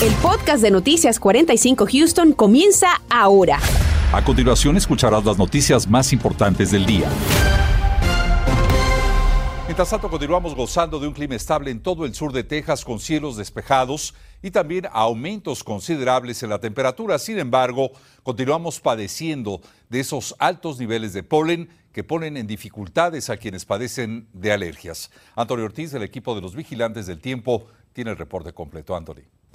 El podcast de Noticias 45 Houston comienza ahora. A continuación escucharás las noticias más importantes del día. Mientras tanto, continuamos gozando de un clima estable en todo el sur de Texas con cielos despejados y también aumentos considerables en la temperatura. Sin embargo, continuamos padeciendo de esos altos niveles de polen que ponen en dificultades a quienes padecen de alergias. Antonio Ortiz, del equipo de los vigilantes del tiempo, tiene el reporte completo. Anthony.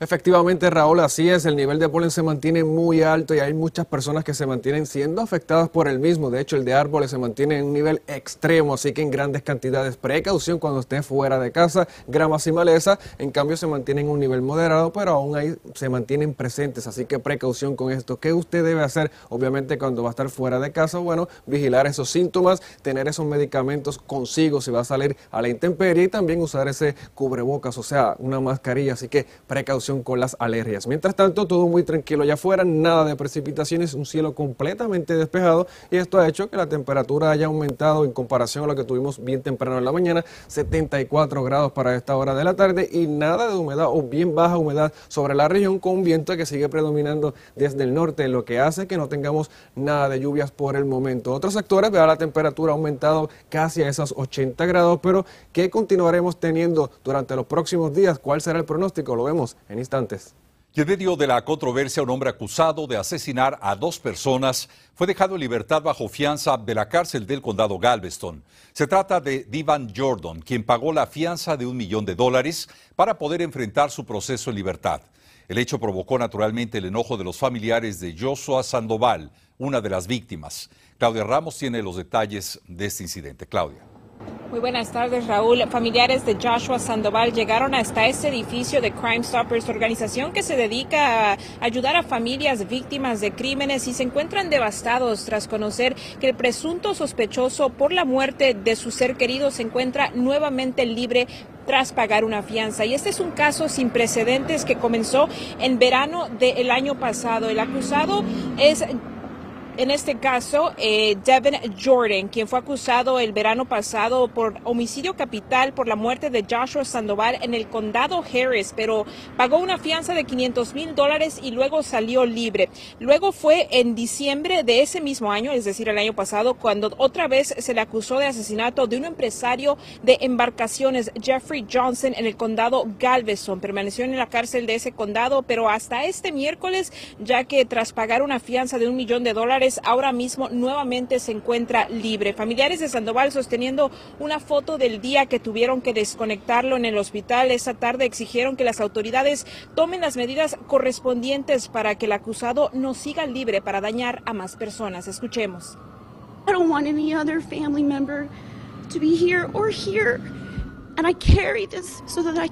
Efectivamente, Raúl, así es, el nivel de polen se mantiene muy alto y hay muchas personas que se mantienen siendo afectadas por el mismo. De hecho, el de árboles se mantiene en un nivel extremo, así que en grandes cantidades. Precaución cuando esté fuera de casa, gramas y maleza, en cambio se mantienen en un nivel moderado, pero aún ahí se mantienen presentes, así que precaución con esto. ¿Qué usted debe hacer? Obviamente cuando va a estar fuera de casa, bueno, vigilar esos síntomas, tener esos medicamentos consigo si va a salir a la intemperie y también usar ese cubrebocas, o sea, una mascarilla, así que precaución con las alergias. Mientras tanto, todo muy tranquilo allá afuera, nada de precipitaciones, un cielo completamente despejado y esto ha hecho que la temperatura haya aumentado en comparación a lo que tuvimos bien temprano en la mañana, 74 grados para esta hora de la tarde y nada de humedad o bien baja humedad sobre la región con viento que sigue predominando desde el norte, lo que hace que no tengamos nada de lluvias por el momento. Otros sectores, vea la temperatura ha aumentado casi a esos 80 grados, pero ¿qué continuaremos teniendo durante los próximos días? ¿Cuál será el pronóstico? Lo vemos en instantes. Y en medio de la controversia, un hombre acusado de asesinar a dos personas fue dejado en libertad bajo fianza de la cárcel del condado Galveston. Se trata de Divan Jordan, quien pagó la fianza de un millón de dólares para poder enfrentar su proceso en libertad. El hecho provocó naturalmente el enojo de los familiares de Joshua Sandoval, una de las víctimas. Claudia Ramos tiene los detalles de este incidente. Claudia. Muy buenas tardes, Raúl. Familiares de Joshua Sandoval llegaron hasta este edificio de Crime Stoppers, organización que se dedica a ayudar a familias víctimas de crímenes y se encuentran devastados tras conocer que el presunto sospechoso por la muerte de su ser querido se encuentra nuevamente libre tras pagar una fianza. Y este es un caso sin precedentes que comenzó en verano del año pasado. El acusado es en este caso, eh, Devin Jordan, quien fue acusado el verano pasado por homicidio capital por la muerte de Joshua Sandoval en el condado Harris, pero pagó una fianza de 500 mil dólares y luego salió libre. Luego fue en diciembre de ese mismo año, es decir, el año pasado, cuando otra vez se le acusó de asesinato de un empresario de embarcaciones, Jeffrey Johnson, en el condado Galveston. Permaneció en la cárcel de ese condado, pero hasta este miércoles, ya que tras pagar una fianza de un millón de dólares, ahora mismo nuevamente se encuentra libre. Familiares de Sandoval sosteniendo una foto del día que tuvieron que desconectarlo en el hospital esa tarde exigieron que las autoridades tomen las medidas correspondientes para que el acusado no siga libre para dañar a más personas. Escuchemos. I don't want any other family member to be here or here. And I carry this so that I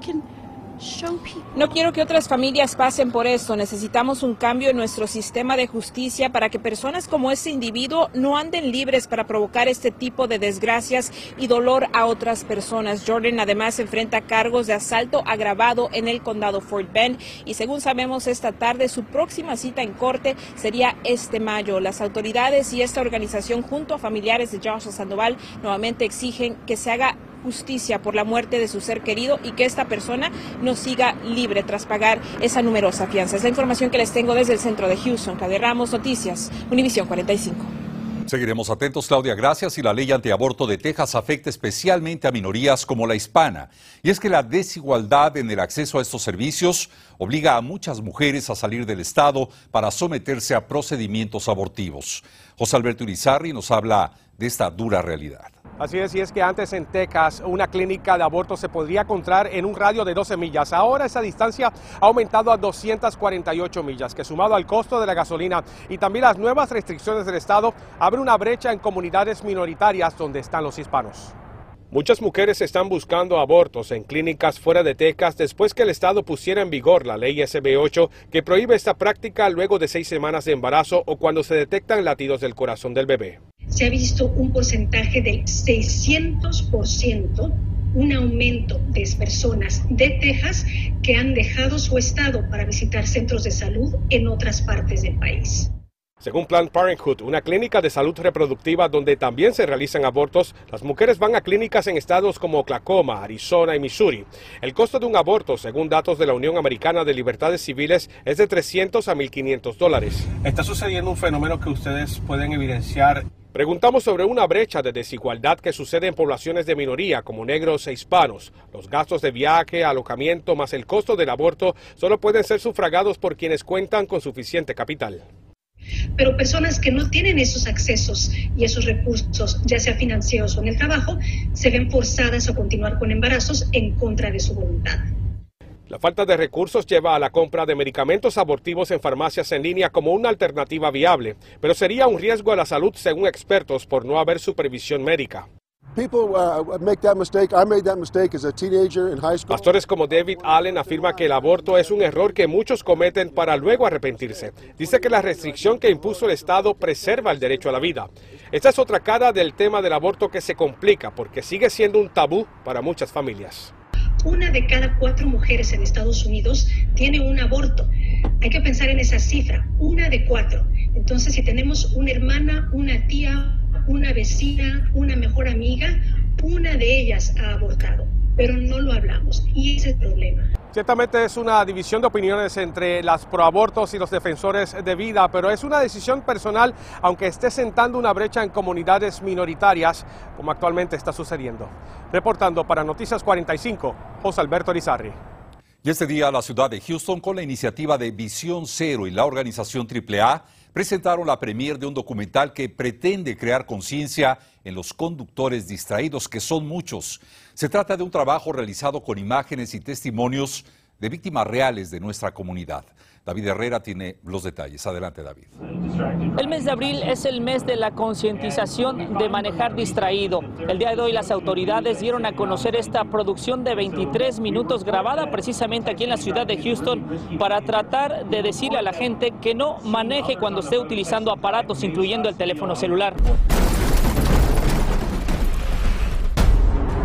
no quiero que otras familias pasen por esto. Necesitamos un cambio en nuestro sistema de justicia para que personas como este individuo no anden libres para provocar este tipo de desgracias y dolor a otras personas. Jordan además enfrenta cargos de asalto agravado en el condado Fort Bend y según sabemos esta tarde su próxima cita en corte sería este mayo. Las autoridades y esta organización junto a familiares de Joshua Sandoval nuevamente exigen que se haga justicia por la muerte de su ser querido y que esta persona no siga libre tras pagar esa numerosa fianza. Es la información que les tengo desde el centro de Houston. Cader Ramos, Noticias, Univisión 45. Seguiremos atentos, Claudia. Gracias. Y la ley antiaborto de Texas afecta especialmente a minorías como la hispana. Y es que la desigualdad en el acceso a estos servicios obliga a muchas mujeres a salir del Estado para someterse a procedimientos abortivos. José Alberto Urizarri nos habla de esta dura realidad. Así es, y es que antes en Texas una clínica de aborto se podría encontrar en un radio de 12 millas. Ahora esa distancia ha aumentado a 248 millas, que sumado al costo de la gasolina y también las nuevas restricciones del Estado, abre una brecha en comunidades minoritarias donde están los hispanos. Muchas mujeres están buscando abortos en clínicas fuera de Texas después que el Estado pusiera en vigor la ley SB8 que prohíbe esta práctica luego de seis semanas de embarazo o cuando se detectan latidos del corazón del bebé se ha visto un porcentaje del 600%, un aumento de personas de Texas que han dejado su estado para visitar centros de salud en otras partes del país. Según Planned Parenthood, una clínica de salud reproductiva donde también se realizan abortos, las mujeres van a clínicas en estados como Oklahoma, Arizona y Missouri. El costo de un aborto, según datos de la Unión Americana de Libertades Civiles, es de 300 a 1.500 dólares. Está sucediendo un fenómeno que ustedes pueden evidenciar Preguntamos sobre una brecha de desigualdad que sucede en poblaciones de minoría como negros e hispanos. Los gastos de viaje, alojamiento más el costo del aborto solo pueden ser sufragados por quienes cuentan con suficiente capital. Pero personas que no tienen esos accesos y esos recursos, ya sea financieros o en el trabajo, se ven forzadas a continuar con embarazos en contra de su voluntad. La falta de recursos lleva a la compra de medicamentos abortivos en farmacias en línea como una alternativa viable, pero sería un riesgo a la salud según expertos por no haber supervisión médica. Pastores como David Allen afirma que el aborto es un error que muchos cometen para luego arrepentirse. Dice que la restricción que impuso el Estado preserva el derecho a la vida. Esta es otra cara del tema del aborto que se complica porque sigue siendo un tabú para muchas familias una de cada cuatro mujeres en Estados Unidos tiene un aborto. Hay que pensar en esa cifra, una de cuatro. Entonces, si tenemos una hermana, una tía, una vecina, una mejor amiga, una de ellas ha abortado, pero no lo hablamos y ese es el problema. Ciertamente es una división de opiniones entre las proabortos y los defensores de vida, pero es una decisión personal, aunque esté sentando una brecha en comunidades minoritarias, como actualmente está sucediendo. Reportando para Noticias 45, José Alberto Rizarri. Y este día la ciudad de Houston, con la iniciativa de Visión Cero y la organización AAA, presentaron la premier de un documental que pretende crear conciencia en los conductores distraídos, que son muchos. Se trata de un trabajo realizado con imágenes y testimonios de víctimas reales de nuestra comunidad. David Herrera tiene los detalles. Adelante, David. El mes de abril es el mes de la concientización de manejar distraído. El día de hoy las autoridades dieron a conocer esta producción de 23 minutos grabada precisamente aquí en la ciudad de Houston para tratar de decirle a la gente que no maneje cuando esté utilizando aparatos, incluyendo el teléfono celular.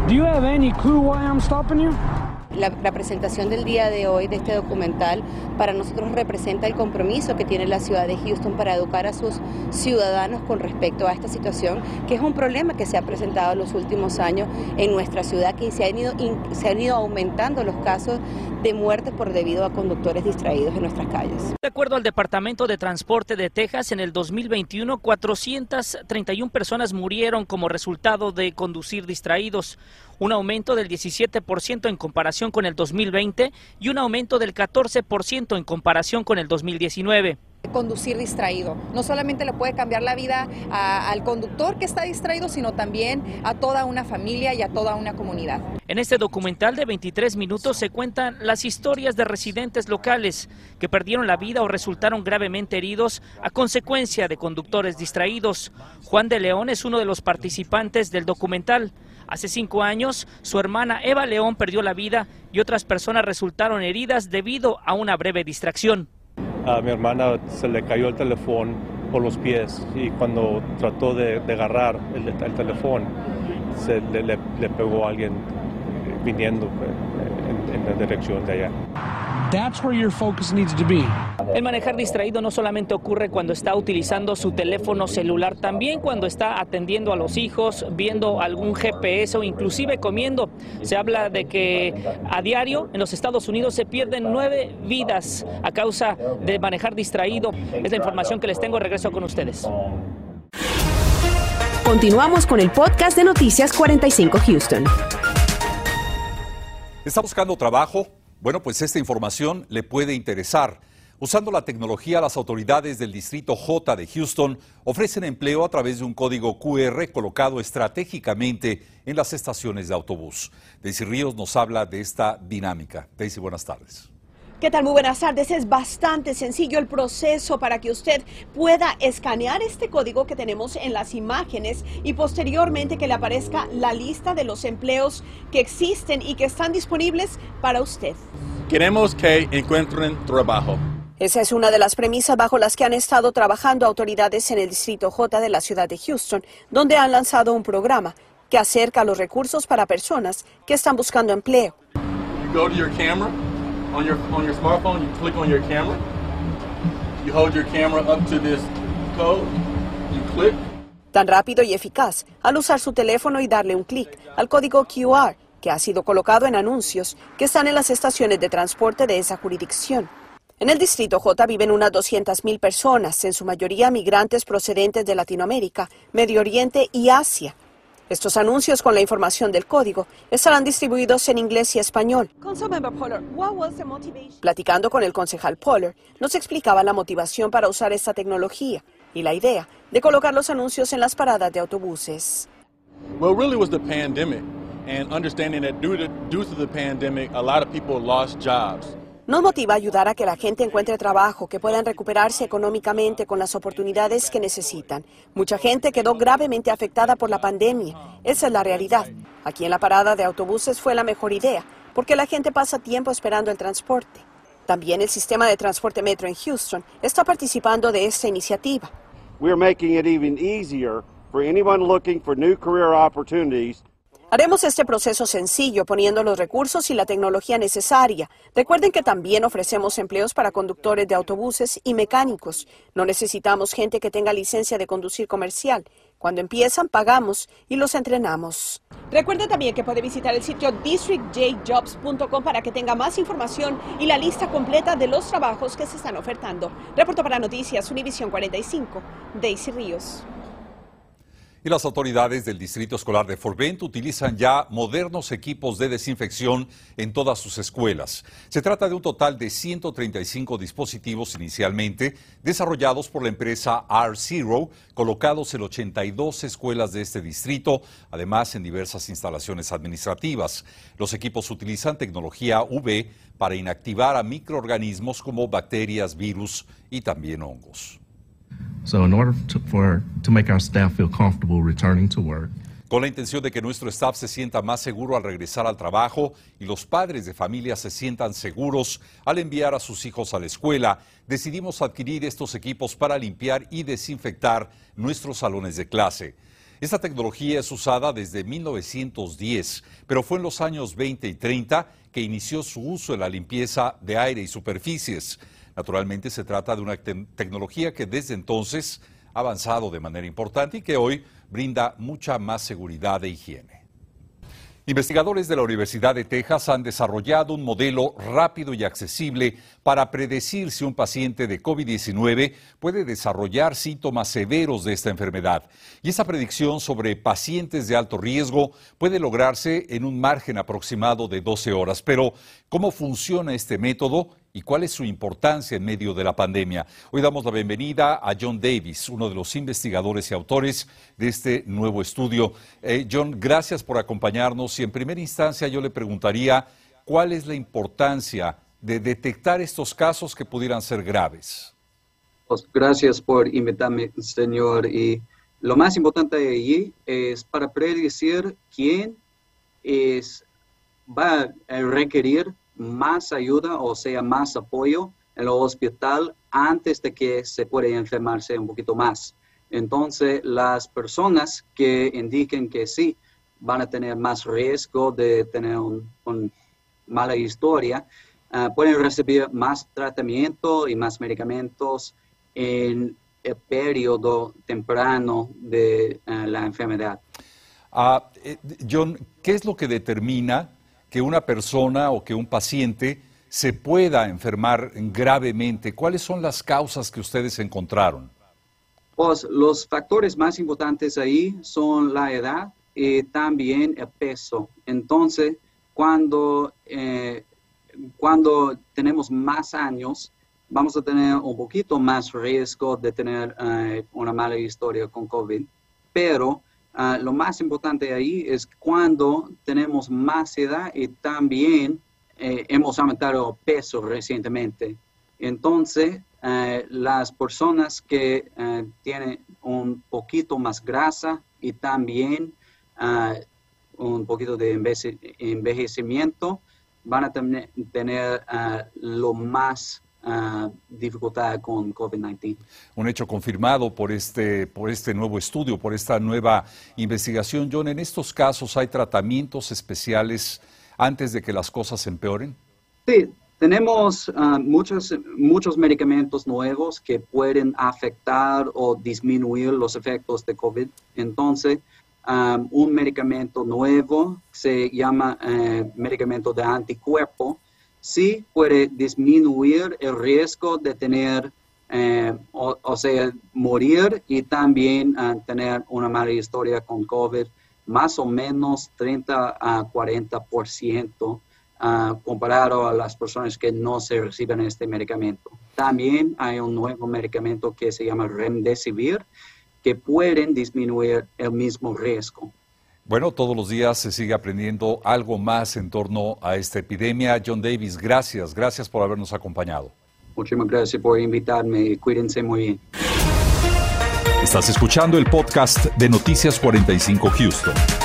Do you have any clue why I'm stopping you? La, presentación del día de hoy de este documental para nosotros representa el compromiso que tiene la ciudad de Houston para educar a sus ciudadanos con respecto a esta situación, que es un problema que se ha presentado en los últimos años en nuestra ciudad, que se han ido, se han ido aumentando los casos de muerte por debido a conductores distraídos en nuestras calles. De acuerdo al Departamento de Transporte de Texas, en el 2021 431 personas murieron como resultado de conducir distraídos un aumento del 17% en comparación con el 2020 y un aumento del 14% en comparación con el 2019 conducir distraído. No solamente le puede cambiar la vida al conductor que está distraído, sino también a toda una familia y a toda una comunidad. En este documental de 23 minutos se cuentan las historias de residentes locales que perdieron la vida o resultaron gravemente heridos a consecuencia de conductores distraídos. Juan de León es uno de los participantes del documental. Hace cinco años, su hermana Eva León perdió la vida y otras personas resultaron heridas debido a una breve distracción. A mi hermana se le cayó el teléfono por los pies y cuando trató de, agarrar el, teléfono, se le, pegó a alguien viniendo eh, en la dirección de allá. That's where your focus needs to be. El manejar distraído no solamente ocurre cuando está utilizando su teléfono celular, también cuando está atendiendo a los hijos, viendo algún GPS o inclusive comiendo. Se habla de que a diario en los Estados Unidos se pierden nueve vidas a causa de manejar distraído. Es la información que les tengo. Regreso con ustedes. Continuamos con el podcast de Noticias 45 Houston. ¿Está buscando trabajo? Bueno, pues esta información le puede interesar. Usando la tecnología, las autoridades del Distrito J de Houston ofrecen empleo a través de un código QR colocado estratégicamente en las estaciones de autobús. Daisy Ríos nos habla de esta dinámica. Daisy, buenas tardes. ¿Qué tal? Muy buenas tardes. Es bastante sencillo el proceso para que usted pueda escanear este código que tenemos en las imágenes y posteriormente que le aparezca la lista de los empleos que existen y que están disponibles para usted. Queremos que encuentren trabajo. Esa es una de las premisas bajo las que han estado trabajando autoridades en el Distrito J de la ciudad de Houston, donde han lanzado un programa que acerca los recursos para personas que están buscando empleo on your on your smartphone, you click on your camera. You hold your camera up to this code and click. Tan rápido y eficaz al usar su teléfono y darle un clic al código QR que ha sido colocado en anuncios que están en las estaciones de transporte de esa jurisdicción. En el Distrito J viven unas 200.000 personas, en su mayoría migrantes procedentes de Latinoamérica, Medio Oriente y Asia. Estos anuncios con la información del código estarán distribuidos en inglés y español. Platicando con el concejal Poller, nos explicaba la motivación para usar esta tecnología y la idea de colocar los anuncios en las paradas de autobuses. Well, really was the pandemic and understanding that due to, due to the pandemic, a lot of people lost jobs. Nos motiva ayudar a que la gente encuentre trabajo, que puedan recuperarse económicamente con las oportunidades que necesitan. Mucha gente quedó gravemente afectada por la pandemia. Esa es la realidad. Aquí en la parada de autobuses fue la mejor idea, porque la gente pasa tiempo esperando el transporte. También el sistema de transporte metro en Houston está participando de esta iniciativa. We're making it even easier for anyone looking for new opportunities Haremos este proceso sencillo poniendo los recursos y la tecnología necesaria. Recuerden que también ofrecemos empleos para conductores de autobuses y mecánicos. No necesitamos gente que tenga licencia de conducir comercial. Cuando empiezan, pagamos y los entrenamos. Recuerde también que puede visitar el sitio districtjjobs.com para que tenga más información y la lista completa de los trabajos que se están ofertando. Reporto para Noticias Univisión 45, Daisy Ríos. Y las autoridades del Distrito Escolar de Fort Bend utilizan ya modernos equipos de desinfección en todas sus escuelas. Se trata de un total de 135 dispositivos inicialmente desarrollados por la empresa R-Zero, colocados en 82 escuelas de este distrito, además en diversas instalaciones administrativas. Los equipos utilizan tecnología UV para inactivar a microorganismos como bacterias, virus y también hongos. So in order to, for, to make our staff feel comfortable returning to work, con la intención de que nuestro staff se sienta más seguro al regresar al trabajo y los padres de familia se sientan seguros al enviar a sus hijos a la escuela, decidimos adquirir estos equipos para limpiar y desinfectar nuestros salones de clase. Esta tecnología es usada desde 1910, pero fue en los años 20 y 30 que inició su uso en la limpieza de aire y superficies. Naturalmente se trata de una tecnología que desde entonces ha avanzado de manera importante y que hoy brinda mucha más seguridad e higiene. Investigadores de la Universidad de Texas han desarrollado un modelo rápido y accesible para predecir si un paciente de COVID-19 puede desarrollar síntomas severos de esta enfermedad. Y esa predicción sobre pacientes de alto riesgo puede lograrse en un margen aproximado de 12 horas. Pero, ¿cómo funciona este método y cuál es su importancia en medio de la pandemia. Hoy damos la bienvenida a John Davis, uno de los investigadores y autores de este nuevo estudio. Eh, John, gracias por acompañarnos y en primera instancia yo le preguntaría cuál es la importancia de detectar estos casos que pudieran ser graves. Pues, gracias por invitarme, señor. Y lo más importante allí es para predecir quién es, va a requerir más ayuda o sea más apoyo en el hospital antes de que se pueda enfermarse un poquito más. Entonces, las personas que indiquen que sí van a tener más riesgo de tener una mala historia, ah, pueden recibir más tratamiento y más medicamentos en el periodo temprano de ah, la enfermedad. Eh, John, ¿qué es lo que determina que una persona o que un paciente se pueda enfermar gravemente? ¿Cuáles son las causas que ustedes encontraron? Pues los factores más importantes ahí son la edad y también el peso. Entonces, cuando, eh, cuando tenemos más años, vamos a tener un poquito más riesgo de tener eh, una mala historia con COVID. Pero Ah, lo más importante ahí es cuando tenemos más edad y también eh, hemos aumentado peso recientemente. Entonces, eh, las personas que eh, tienen un poquito más grasa y también ah, un poquito de envejecimiento van a tener ah, lo más dificultad con COVID-19. Un hecho confirmado por este, por este nuevo estudio, por esta nueva investigación. John, ¿en estos casos hay tratamientos especiales antes de que las cosas empeoren? Sí, Tenemos ah, muchos, muchos medicamentos nuevos que pueden afectar o disminuir los efectos de COVID. Entonces, ah, un medicamento nuevo se llama eh, medicamento de anticuerpo. Sí puede disminuir el riesgo de tener, eh, o, sea, morir y también ah, tener una mala historia con COVID, más o menos 30 a 40% comparado a las personas que no se reciben este medicamento. También hay un nuevo medicamento que se llama Remdesivir, que pueden disminuir el mismo riesgo. Bueno, todos los días se sigue aprendiendo algo más en torno a esta epidemia. John Davis, gracias, gracias por habernos acompañado. Muchísimas gracias por invitarme. Cuídense muy bien. Estás escuchando el podcast de Noticias 45 Houston.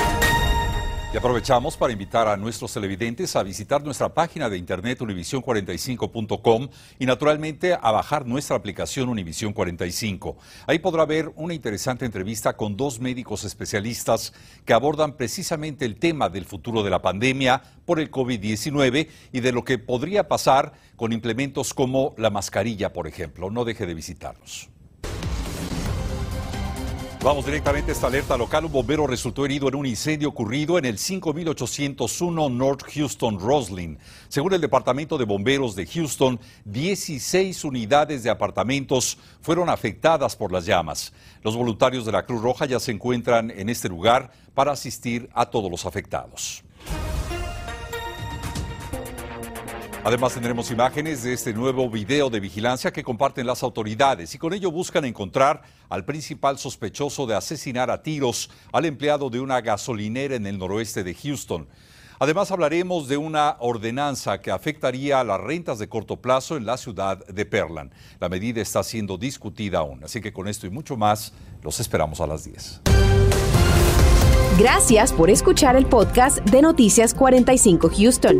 Y aprovechamos para invitar a nuestros televidentes a visitar nuestra página de internet univision45.com y naturalmente a bajar nuestra aplicación Univision 45. Ahí podrá ver una interesante entrevista con dos médicos especialistas que abordan precisamente el tema del futuro de la pandemia por el COVID-19 y de lo que podría pasar con implementos como la mascarilla, por ejemplo. No deje de visitarnos. Vamos directamente a esta alerta local. Un bombero resultó herido en un incendio ocurrido en el 5801 North Houston Roslyn. Según el Departamento de Bomberos de Houston, 16 unidades de apartamentos fueron afectadas por las llamas. Los voluntarios de la Cruz Roja ya se encuentran en este lugar para asistir a todos los afectados. Además tendremos imágenes de este nuevo video de vigilancia que comparten las autoridades y con ello buscan encontrar al principal sospechoso de asesinar a tiros al empleado de una gasolinera en el noroeste de Houston. Además hablaremos de una ordenanza que afectaría a las rentas de corto plazo en la ciudad de Perlan. La medida está siendo discutida aún, así que con esto y mucho más los esperamos a las 10. Gracias por escuchar el podcast de Noticias 45 Houston.